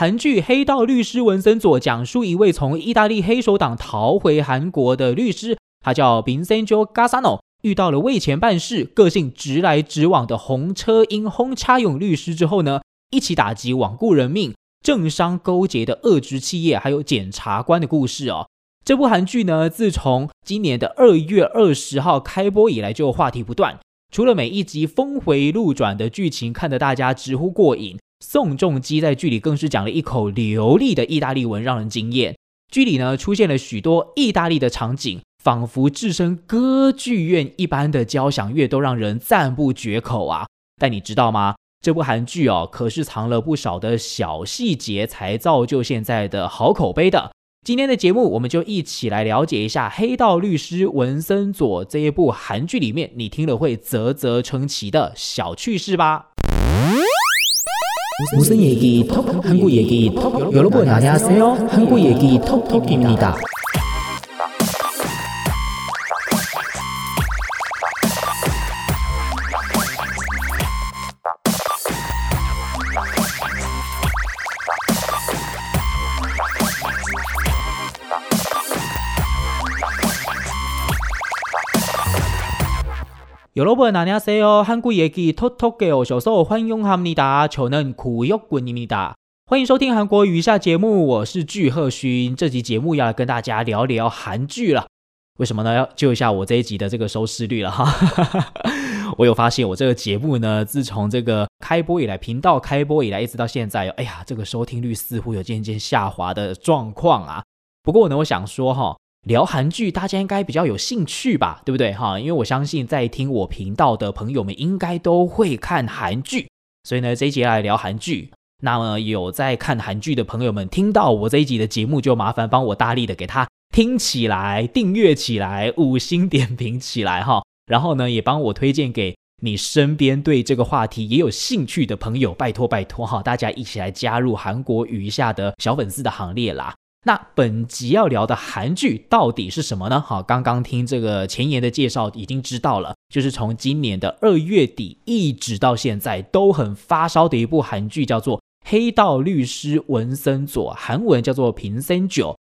韩剧《黑道律师文森佐》讲述一位从意大利黑手党逃回韩国的律师，他叫 Vincenzo Gasano，遇到了为钱办事、个性直来直往的洪车英轰 cha 勇律师之后呢，一起打击罔顾人命、政商勾结的恶质企业，还有检察官的故事哦。这部韩剧呢，自从今年的二月二十号开播以来，就话题不断。除了每一集峰回路转的剧情看得大家直呼过瘾，宋仲基在剧里更是讲了一口流利的意大利文，让人惊艳。剧里呢，出现了许多意大利的场景，仿佛置身歌剧院一般的交响乐，都让人赞不绝口啊！但你知道吗？这部韩剧哦，可是藏了不少的小细节，才造就现在的好口碑的。今天的节目，我们就一起来了解一下《黑道律师文森佐》这一部韩剧里面，你听了会啧啧称奇的小趣事吧。 无声얘기톡한국 얘기톡여러분 안녕하세요 한국 얘기톡톡입니다 有老板哪里说哦？韩国野鸡偷偷给我小时候欢迎哈密达，求能苦又滚尼米达。欢迎收听韩国语下节目，我是具赫勋。这集节目要来跟大家聊聊韩剧了。为什么呢？要救一下我这一集的这个收视率了哈。我有发现，我这个节目呢，自从这个开播以来，频道开播以来，一直到现在，哎呀，这个收听率似乎有渐渐下滑的状况啊。不过呢，我想说哈。聊韩剧，大家应该比较有兴趣吧，对不对哈？因为我相信在听我频道的朋友们应该都会看韩剧，所以呢，这一集来聊韩剧。那么有在看韩剧的朋友们，听到我这一集的节目，就麻烦帮我大力的给他听起来、订阅起来、五星点评起来哈。然后呢，也帮我推荐给你身边对这个话题也有兴趣的朋友，拜托拜托哈，大家一起来加入韩国语一下的小粉丝的行列啦。那本集要聊的韩剧到底是什么呢？好，刚刚听这个前言的介绍已经知道了，就是从今年的二月底一直到现在都很发烧的一部韩剧，叫做《黑道律师文森佐》，韩文叫做《平森九》。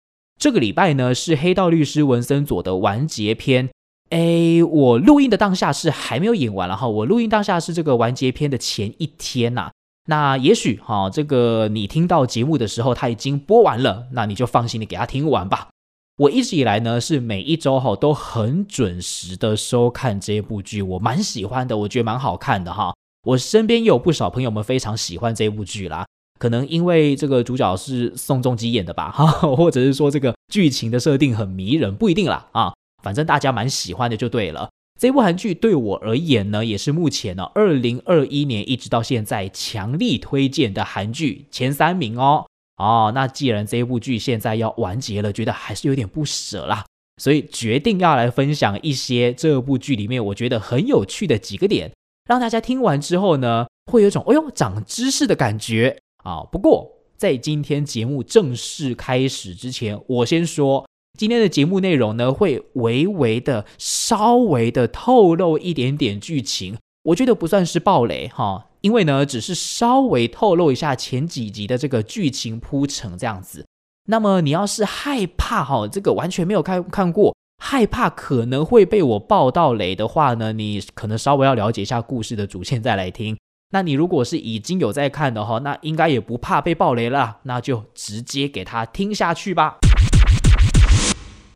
这个礼拜呢是《黑道律师文森佐》的完结篇。诶，我录音的当下是还没有演完了哈，我录音当下是这个完结篇的前一天呐、那也许哈、这个你听到节目的时候，它已经播完了，那你就放心的给它听完吧。我一直以来呢，是每一周哈都很准时的收看这部剧，我蛮喜欢的，我觉得蛮好看的哈。我身边也有不少朋友们非常喜欢这部剧啦，可能因为这个主角是宋仲基演的吧，哈，或者是说这个剧情的设定很迷人，不一定啦啊，反正大家蛮喜欢的就对了。这部韩剧对我而言呢，也是目前呢二零二一年一直到现在强力推荐的韩剧前三名哦。哦，那既然这部剧现在要完结了，觉得还是有点不舍啦，所以决定要来分享一些这部剧里面我觉得很有趣的几个点，让大家听完之后呢，会有一种哎呦长知识的感觉啊。不过在今天节目正式开始之前，我先说。今天的节目内容呢，会微微的、稍微的透露一点点剧情，我觉得不算是暴雷哈，因为呢，只是稍微透露一下前几集的这个剧情铺陈这样子。那么你要是害怕哈，这个完全没有看看过，害怕可能会被我爆到雷的话呢，你可能稍微要了解一下故事的主线再来听。那你如果是已经有在看的哈，那应该也不怕被爆雷了，那就直接给他听下去吧。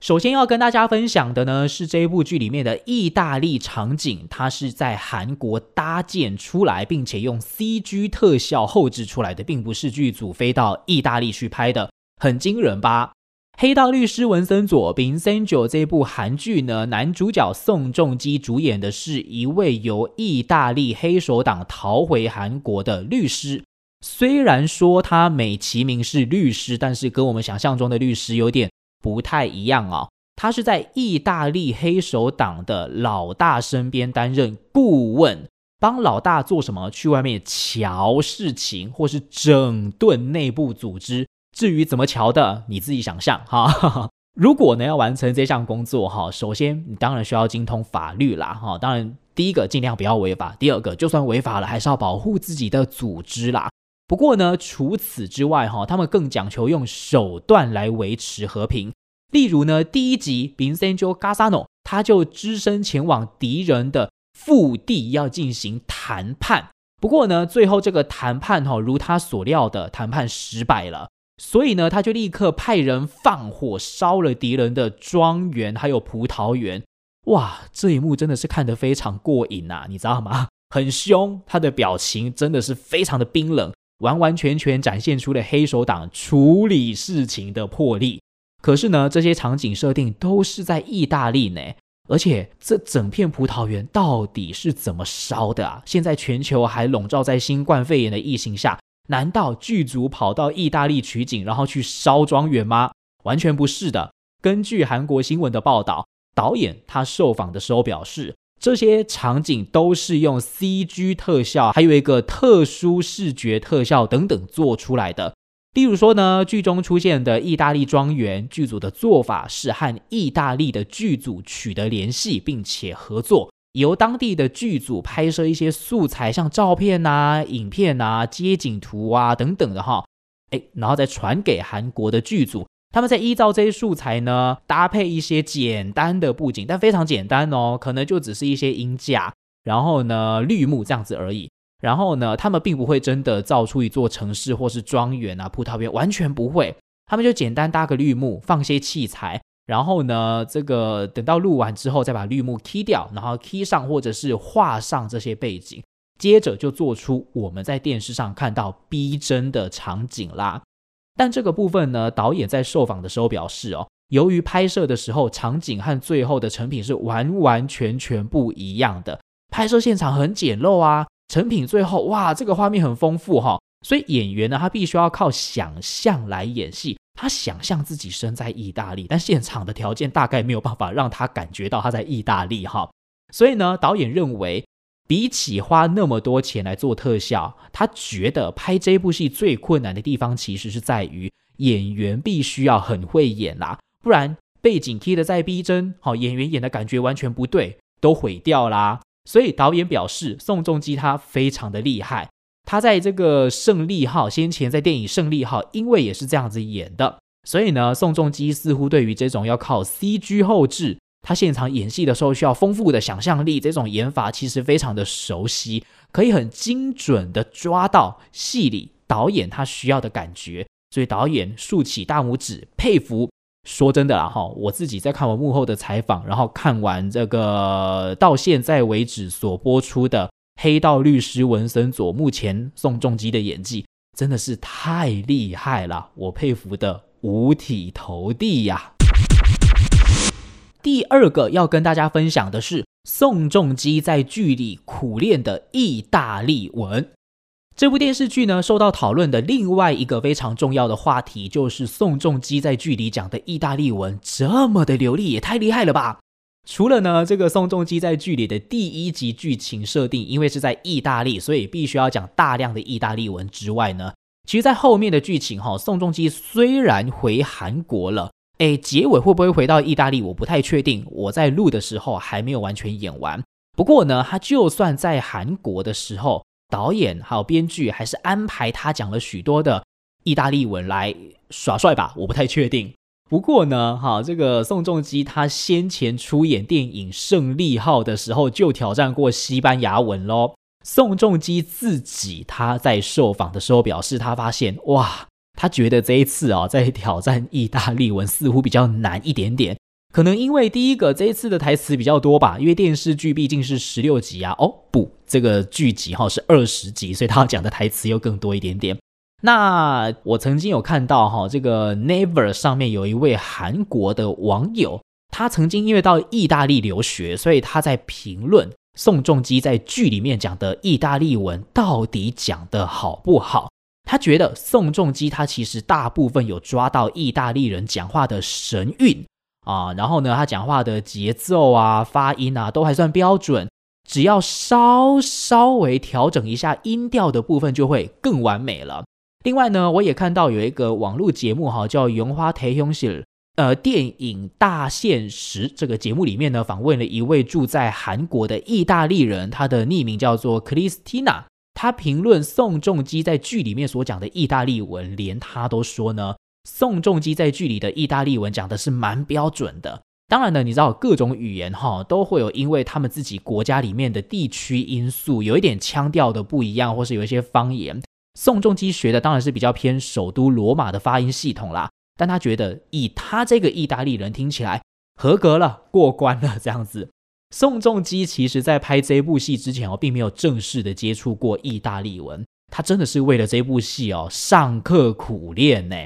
首先要跟大家分享的呢，是这一部剧里面的意大利场景，它是在韩国搭建出来，并且用 CG 特效后置出来的，并不是剧组飞到意大利去拍的，很惊人吧？黑道律师文森佐 （Vincent） 这部韩剧呢，男主角宋仲基主演的是一位由意大利黑手党逃回韩国的律师。虽然说他美其名是律师，但是跟我们想象中的律师有点。不太一样啊、哦，他是在意大利黑手党的老大身边担任顾问，帮老大做什么？去外面瞧事情，或是整顿内部组织。至于怎么瞧的，你自己想象哈。如果呢要完成这项工作哈，首先你当然需要精通法律啦哈。当然，第一个尽量不要违法，第二个就算违法了，还是要保护自己的组织啦。不过呢，除此之外哈，他们更讲求用手段来维持和平。例如呢，第一集 Vincenzo Gassano 他就只身前往敌人的腹地要进行谈判。不过呢，最后这个谈判哈，如他所料的谈判失败了，所以呢，他就立刻派人放火烧了敌人的庄园还有葡萄园。哇，这一幕真的是看得非常过瘾呐，你知道吗？很凶，他的表情真的是非常的冰冷。完完全全展现出了黑手党处理事情的魄力。可是呢，这些场景设定都是在意大利呢，而且这整片葡萄园到底是怎么烧的啊？现在全球还笼罩在新冠肺炎的疫情下，难道剧组跑到意大利取景，然后去烧庄园吗？完全不是的。根据韩国新闻的报道，导演他受访的时候表示。这些场景都是用 CG 特效，还有一个特殊视觉特效等等做出来的。例如说呢，剧中出现的意大利庄园，剧组的做法是和意大利的剧组取得联系，并且合作，由当地的剧组拍摄一些素材，像照片啊、影片啊、街景图啊等等的哈，诶，然后再传给韩国的剧组。他们在依照这些素材呢，搭配一些简单的布景，但非常简单哦，可能就只是一些音架，然后呢，绿幕这样子而已。然后呢，他们并不会真的造出一座城市或是庄园啊、葡萄园，完全不会。他们就简单搭个绿幕，放些器材，然后呢，这个等到录完之后，再把绿幕 key 掉，然后 key 上或者是画上这些背景，接着就做出我们在电视上看到逼真的场景啦。但这个部分呢，导演在受访的时候表示哦，由于拍摄的时候场景和最后的成品是完完全全不一样的，拍摄现场很简陋啊，成品最后哇，这个画面很丰富哈，所以演员呢，他必须要靠想象来演戏，他想象自己身在意大利，但现场的条件大概没有办法让他感觉到他在意大利哈，所以呢，导演认为。比起花那么多钱来做特效，他觉得拍这部戏最困难的地方其实是在于演员必须要很会演啦，不然背景贴的再逼真，好，演员演的感觉完全不对，都毁掉啦。所以导演表示，宋仲基他非常的厉害，他在这个胜利号先前在电影胜利号，因为也是这样子演的，所以呢，宋仲基似乎对于这种要靠 CG 后置。他现场演戏的时候需要丰富的想象力，这种演法其实非常的熟悉，可以很精准的抓到戏里导演他需要的感觉，所以导演竖起大拇指佩服。说真的啦哈，我自己在看完幕后的采访，然后看完这个到现在为止所播出的《黑道律师文森佐》，目前宋仲基的演技真的是太厉害了，我佩服的五体投地呀。第二个要跟大家分享的是宋仲基在剧里苦练的意大利文。这部电视剧呢，受到讨论的另外一个非常重要的话题，就是宋仲基在剧里讲的意大利文这么的流利，也太厉害了吧！除了呢，这个宋仲基在剧里的第一集剧情设定，因为是在意大利，所以必须要讲大量的意大利文之外呢，其实在后面的剧情哈，宋仲基虽然回韩国了。诶，结尾会不会回到意大利？我不太确定。我在录的时候还没有完全演完。不过呢，他就算在韩国的时候，导演还有编剧还是安排他讲了许多的意大利文来耍帅吧？我不太确定。不过呢，哈，这个宋仲基他先前出演电影《胜利号》的时候就挑战过西班牙文喽。宋仲基自己他在受访的时候表示，他发现哇。他觉得这一次啊，在挑战意大利文似乎比较难一点点，可能因为第一个这一次的台词比较多吧，因为电视剧毕竟是十六集啊，哦不，这个剧集哈是二十集，所以他讲的台词又更多一点点。那我曾经有看到哈，这个 Never 上面有一位韩国的网友，他曾经因为到意大利留学，所以他在评论宋仲基在剧里面讲的意大利文到底讲得好不好。他觉得宋仲基他其实大部分有抓到意大利人讲话的神韵啊，然后呢，他讲话的节奏啊、发音啊都还算标准，只要稍稍微调整一下音调的部分就会更完美了。另外呢，我也看到有一个网络节目哈，叫《樱花台雄喜》，呃，电影大现实这个节目里面呢，访问了一位住在韩国的意大利人，他的匿名叫做 Christina。他评论宋仲基在剧里面所讲的意大利文，连他都说呢，宋仲基在剧里的意大利文讲的是蛮标准的。当然呢，你知道各种语言哈都会有因为他们自己国家里面的地区因素，有一点腔调的不一样，或是有一些方言。宋仲基学的当然是比较偏首都罗马的发音系统啦，但他觉得以他这个意大利人听起来合格了，过关了这样子。宋仲基其实在拍这部戏之前哦，并没有正式的接触过意大利文，他真的是为了这部戏哦上课苦练呢。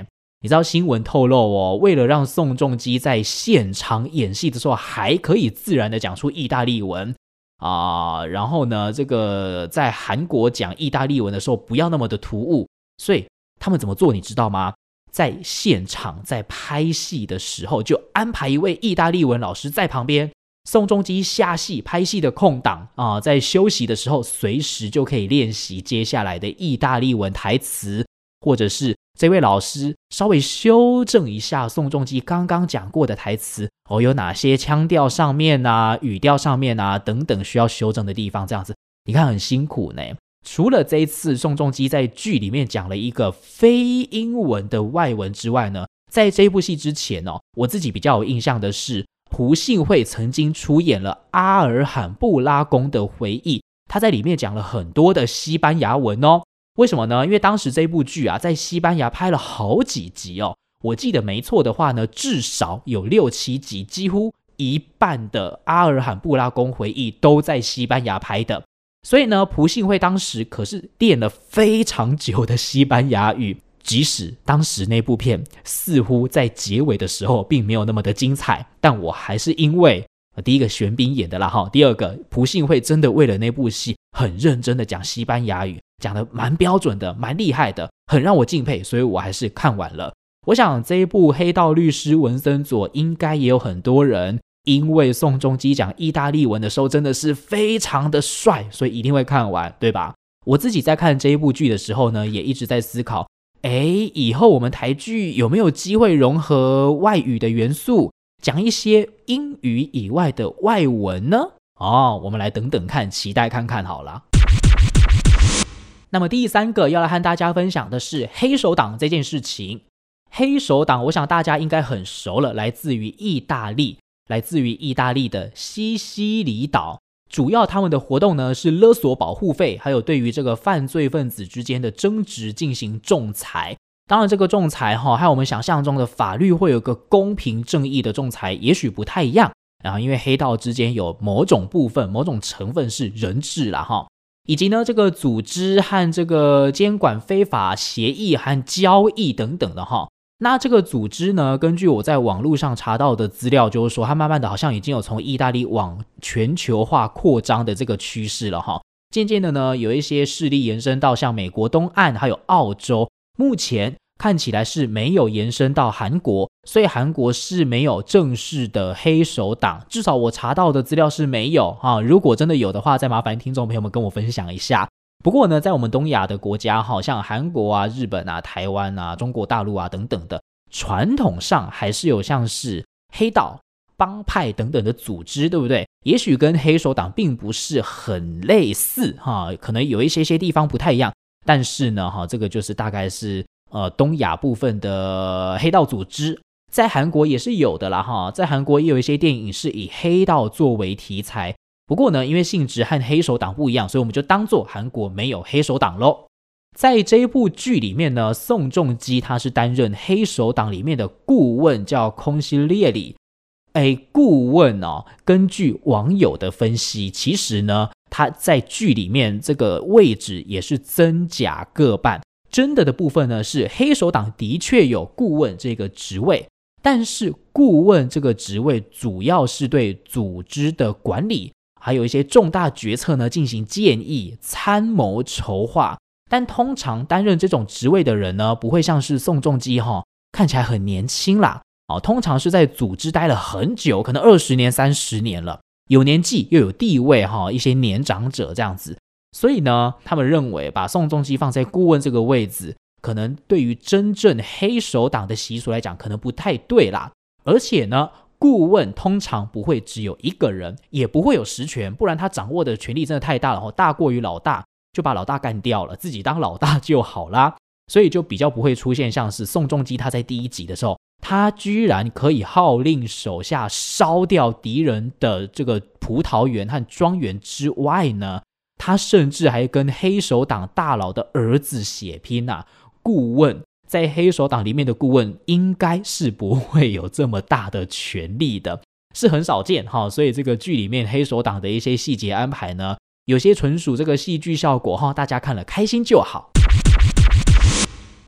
你知道新闻透露哦，为了让宋仲基在现场演戏的时候还可以自然的讲出意大利文啊、然后呢，这个在韩国讲意大利文的时候不要那么的突兀，所以他们怎么做你知道吗？在现场在拍戏的时候就安排一位意大利文老师在旁边，宋仲基下戏拍戏的空档啊、在休息的时候随时就可以练习接下来的意大利文台词，或者是。这位老师稍微修正一下宋仲基刚刚讲过的台词哦，有哪些腔调上面啊、语调上面啊等等需要修正的地方，这样子你看很辛苦呢。除了这一次宋仲基在剧里面讲了一个非英文的外文之外呢，在这部戏之前哦，我自己比较有印象的是朴信惠曾经出演了《阿尔罕布拉宫的回忆》，他在里面讲了很多的西班牙文哦。为什么呢？因为当时这部剧啊，在西班牙拍了好几集哦。我记得没错的话呢，至少有六七集，几乎一半的《阿尔罕布拉宫回忆》都在西班牙拍的。所以呢，朴信惠当时可是练了非常久的西班牙语。即使当时那部片似乎在结尾的时候并没有那么的精彩，但我还是因为第一个玄彬演的啦哈，第二个朴信惠真的为了那部戏很认真的讲西班牙语。讲得蛮标准的，蛮厉害的，很让我敬佩，所以我还是看完了。我想这一部《黑道律师文森佐》应该也有很多人，因为宋仲基讲意大利文的时候真的是非常的帅，所以一定会看完，对吧？我自己在看这一部剧的时候呢，也一直在思考，诶，以后我们台剧有没有机会融合外语的元素，讲一些英语以外的外文呢？哦，我们来等等看，期待看看好了。那么第三个要来和大家分享的是黑手党这件事情。黑手党，我想大家应该很熟了，来自于意大利，来自于意大利的西西里岛。主要他们的活动呢是勒索保护费，还有对于这个犯罪分子之间的争执进行仲裁。当然，这个仲裁哈，和我们想象中的法律会有个公平正义的仲裁，也许不太一样。然后，因为黑道之间有某种部分、某种成分是人质了哈。以及呢，这个组织和这个监管非法协议和交易等等的哈，那这个组织呢，根据我在网络上查到的资料，就是说它慢慢的好像已经有从意大利往全球化扩张的这个趋势了哈。渐渐的呢，有一些势力延伸到像美国东岸还有澳洲，目前。看起来是没有延伸到韩国，所以韩国是没有正式的黑手党，至少我查到的资料是没有啊。如果真的有的话，再麻烦听众朋友们跟我分享一下。不过呢，在我们东亚的国家，好像韩国啊、日本啊、台湾啊、中国大陆啊等等的，传统上还是有像是黑道、帮派等等的组织，对不对？也许跟黑手党并不是很类似哈，可能有一些些地方不太一样，但是呢，哈，这个就是大概是。呃，东亚部分的黑道组织在韩国也是有的啦，哈，在韩国也有一些电影是以黑道作为题材。不过呢，因为性质和黑手党不一样，所以我们就当做韩国没有黑手党喽。在这一部剧里面呢，宋仲基他是担任黑手党里面的顾问，叫空西列里。哎，顾问哦，根据网友的分析，其实呢，他在剧里面这个位置也是真假各半。真的的部分呢，是黑手党的确有顾问这个职位，但是顾问这个职位主要是对组织的管理，还有一些重大决策呢进行建议、参谋、筹划。但通常担任这种职位的人呢，不会像是宋仲基哈，看起来很年轻啦，哦，通常是在组织待了很久，可能二十年、三十年了，有年纪又有地位哈，一些年长者这样子。所以呢，他们认为把宋仲基放在顾问这个位置，可能对于真正黑手党的习俗来讲，可能不太对啦。而且呢，顾问通常不会只有一个人，也不会有实权，不然他掌握的权力真的太大了，大过于老大，就把老大干掉了，自己当老大就好啦。所以就比较不会出现像是宋仲基他在第一集的时候，他居然可以号令手下烧掉敌人的这个葡萄园和庄园之外呢，他甚至还跟黑手党大佬的儿子血拼啊。顾问在黑手党里面的顾问应该是不会有这么大的权力的，是很少见哈。所以这个剧里面黑手党的一些细节安排呢，有些纯属这个戏剧效果哈，大家看了开心就好。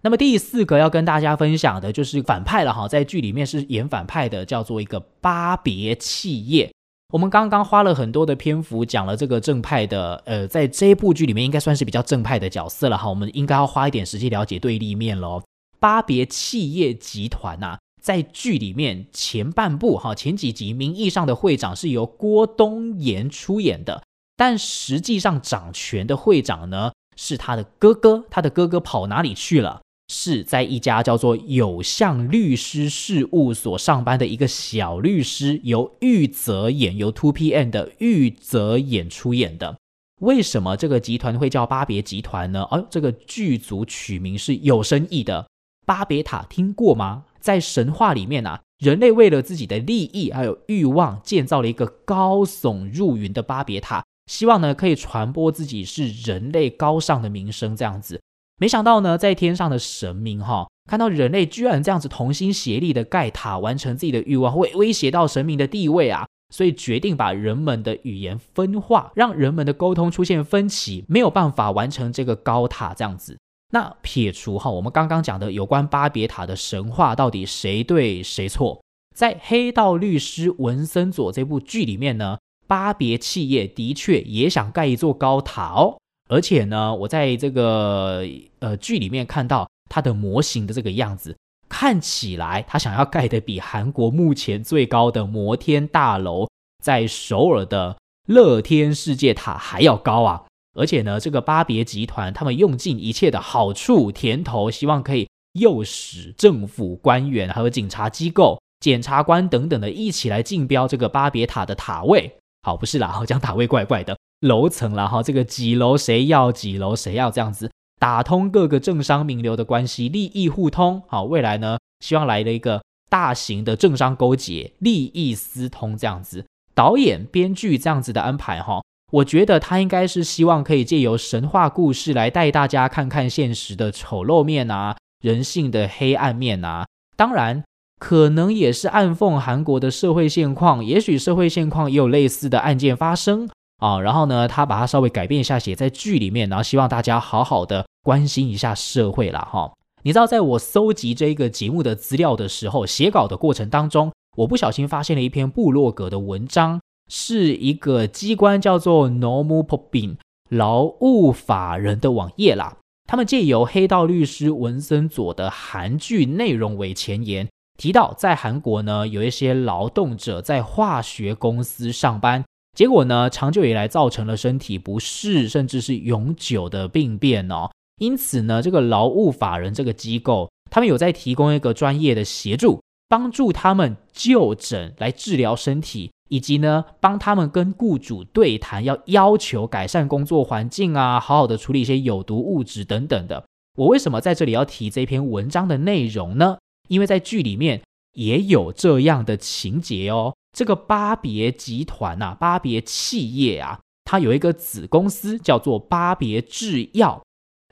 那么第四个要跟大家分享的就是反派了哈，在剧里面是演反派的，叫做一个巴别企业。我们刚刚花了很多的篇幅讲了这个正派的，呃，在这部剧里面应该算是比较正派的角色了哈。我们应该要花一点时间了解对立面喽。巴别企业集团呐、在剧里面前半部哈，前几集名义上的会长是由郭东延出演的，但实际上掌权的会长呢是他的哥哥，他的哥哥跑哪里去了？是在一家叫做有象律师事务所上班的一个小律师，由玉泽演，由 Two PM 的玉泽演出演的。为什么这个集团会叫巴别集团呢？哦，这个剧组取名是有深意的。巴别塔听过吗？在神话里面啊，人类为了自己的利益还有欲望，建造了一个高耸入云的巴别塔，希望呢可以传播自己是人类高尚的名声，这样子。没想到呢，在天上的神明哈，看到人类居然这样子同心协力的盖塔，完成自己的欲望，会威胁到神明的地位啊，所以决定把人们的语言分化，让人们的沟通出现分歧，没有办法完成这个高塔这样子。那撇除哈，我们刚刚讲的有关巴别塔的神话，到底谁对谁错？在《黑道律师文森佐》这部剧里面呢，巴别企业的确也想盖一座高塔哦。而且呢，我在这个呃剧里面看到它的模型的这个样子，看起来他想要盖的比韩国目前最高的摩天大楼在首尔的乐天世界塔还要高啊！而且呢，这个巴别集团他们用尽一切的好处甜头，希望可以诱使政府官员还有警察机构、检察官等等的一起来竞标这个巴别塔的塔位。好，不是啦，好讲塔位怪怪的。楼层了哈，这个几楼谁要几楼谁要这样子打通各个政商名流的关系，利益互通。好，未来呢，希望来了一个大型的政商勾结，利益私通这样子。导演、编剧这样子的安排哈，我觉得他应该是希望可以借由神话故事来带大家看看现实的丑陋面啊，人性的黑暗面啊。当然，可能也是暗讽韩国的社会现况，也许社会现况也有类似的案件发生。啊、然后呢，他把它稍微改变一下，写在剧里面，然后希望大家好好的关心一下社会啦。哈、你知道，在我搜集这个节目的资料的时候，写稿的过程当中，我不小心发现了一篇部落格的文章，是一个机关叫做 Nomu 법 in 劳务法人的网页啦。他们借由黑道律师文森佐的韩剧内容为前言，提到在韩国呢，有一些劳动者在化学公司上班。结果呢，长久以来造成了身体不适，甚至是永久的病变哦。因此呢，这个劳务法人这个机构，他们有在提供一个专业的协助，帮助他们就诊来治疗身体，以及呢，帮他们跟雇主对谈，要要求改善工作环境啊，好好的处理一些有毒物质等等的。我为什么在这里要提这篇文章的内容呢？因为在剧里面也有这样的情节哦。这个巴别集团啊，巴别企业啊，它有一个子公司叫做巴别制药。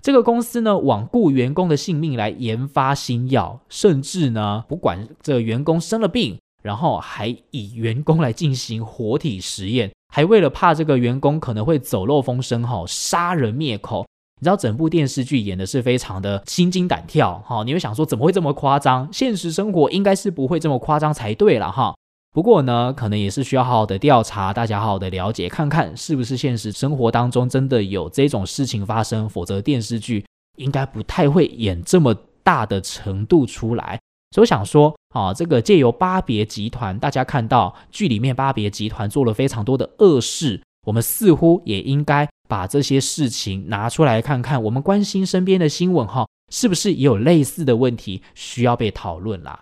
这个公司呢，罔顾员工的性命来研发新药，甚至呢，不管这员工生了病，然后还以员工来进行活体实验，还为了怕这个员工可能会走漏风声，哈，杀人灭口。你知道整部电视剧演的是非常的心惊胆跳，哈，你会想说怎么会这么夸张？现实生活应该是不会这么夸张才对了，哈。不过呢，可能也是需要好好的调查，大家好好的了解，看看是不是现实生活当中真的有这种事情发生，否则电视剧应该不太会演这么大的程度出来。所以我想说，啊，这个借由巴别集团，大家看到剧里面巴别集团做了非常多的恶事，我们似乎也应该把这些事情拿出来看看，我们关心身边的新闻，哈，是不是也有类似的问题需要被讨论啦？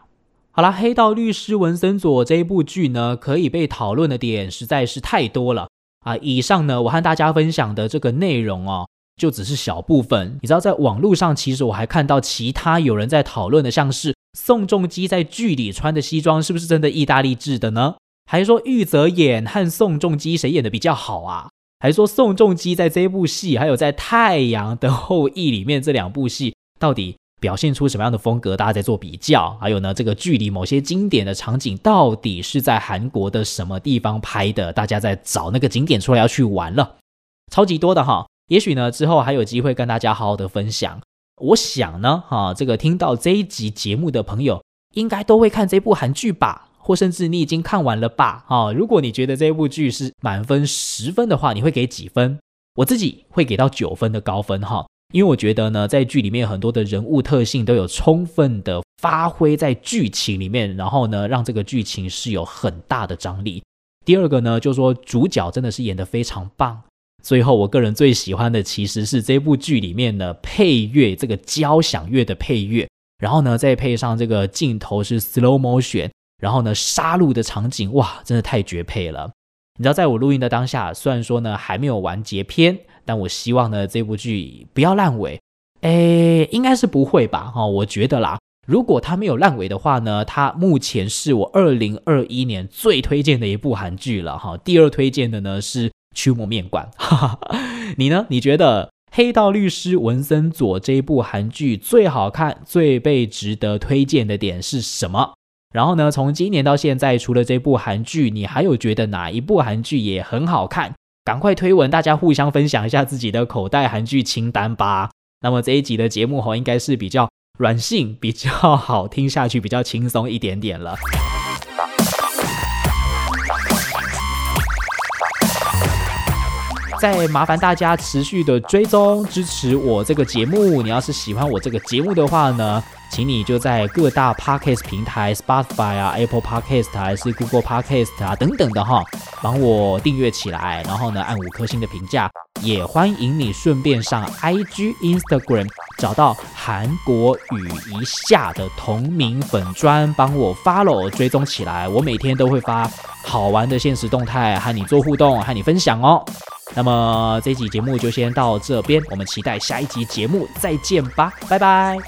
好啦，黑道律师文森佐这一部剧呢，可以被讨论的点实在是太多了啊！以上呢，我和大家分享的这个内容哦，就只是小部分。你知道，在网络上其实我还看到其他有人在讨论的，像是宋仲基在剧里穿的西装是不是真的意大利制的呢？还说玉泽演和宋仲基谁演的比较好啊？还说宋仲基在这部戏，还有在《太阳的后裔》里面这两部戏到底表现出什么样的风格？大家在做比较。还有呢，这个剧里某些经典的场景到底是在韩国的什么地方拍的？大家在找那个景点出来要去玩了，超级多的哈。也许呢，之后还有机会跟大家好好的分享。我想呢，哈，这个听到这一集节目的朋友，应该都会看这部韩剧吧。或甚至你已经看完了吧？哈，如果你觉得这部剧是满分十分的话，你会给几分？我自己会给到九分的高分哈，因为我觉得呢，在剧里面很多的人物特性都有充分的发挥在剧情里面，然后呢，让这个剧情是有很大的张力。第二个呢，就是说主角真的是演得非常棒。最后，我个人最喜欢的其实是这部剧里面的配乐，这个交响乐的配乐，然后呢，再配上这个镜头是 slow motion。然后呢，杀戮的场景哇，真的太绝配了！你知道，在我录音的当下，虽然说呢还没有完结篇，但我希望呢这部剧不要烂尾。诶，应该是不会吧？哈、我觉得啦，如果它没有烂尾的话呢，它目前是我二零二一年最推荐的一部韩剧了哈、第二推荐的呢是《驱魔面馆》哈哈。你呢？你觉得《黑道律师文森佐》这一部韩剧最好看、最被值得推荐的点是什么？然后呢，从今年到现在，除了这部韩剧，你还有觉得哪一部韩剧也很好看？赶快推文，大家互相分享一下自己的口袋韩剧清单吧。那么这一集的节目吼，应该是比较软性，比较好听下去，比较轻松一点点了。再麻烦大家持续的追踪支持我这个节目。你要是喜欢我这个节目的话呢，请你就在各大 podcast 平台，Spotify 啊、Apple Podcast 还是 Google Podcast 啊等等的哈，帮我订阅起来，然后呢按五颗星的评价，也欢迎你顺便上 IG、Instagram 找到韩国语一下的同名粉专，帮我 follow 追踪起来，我每天都会发好玩的现实动态和你做互动，和你分享哦。那么这集节目就先到这边，我们期待下一集节目再见吧，拜拜。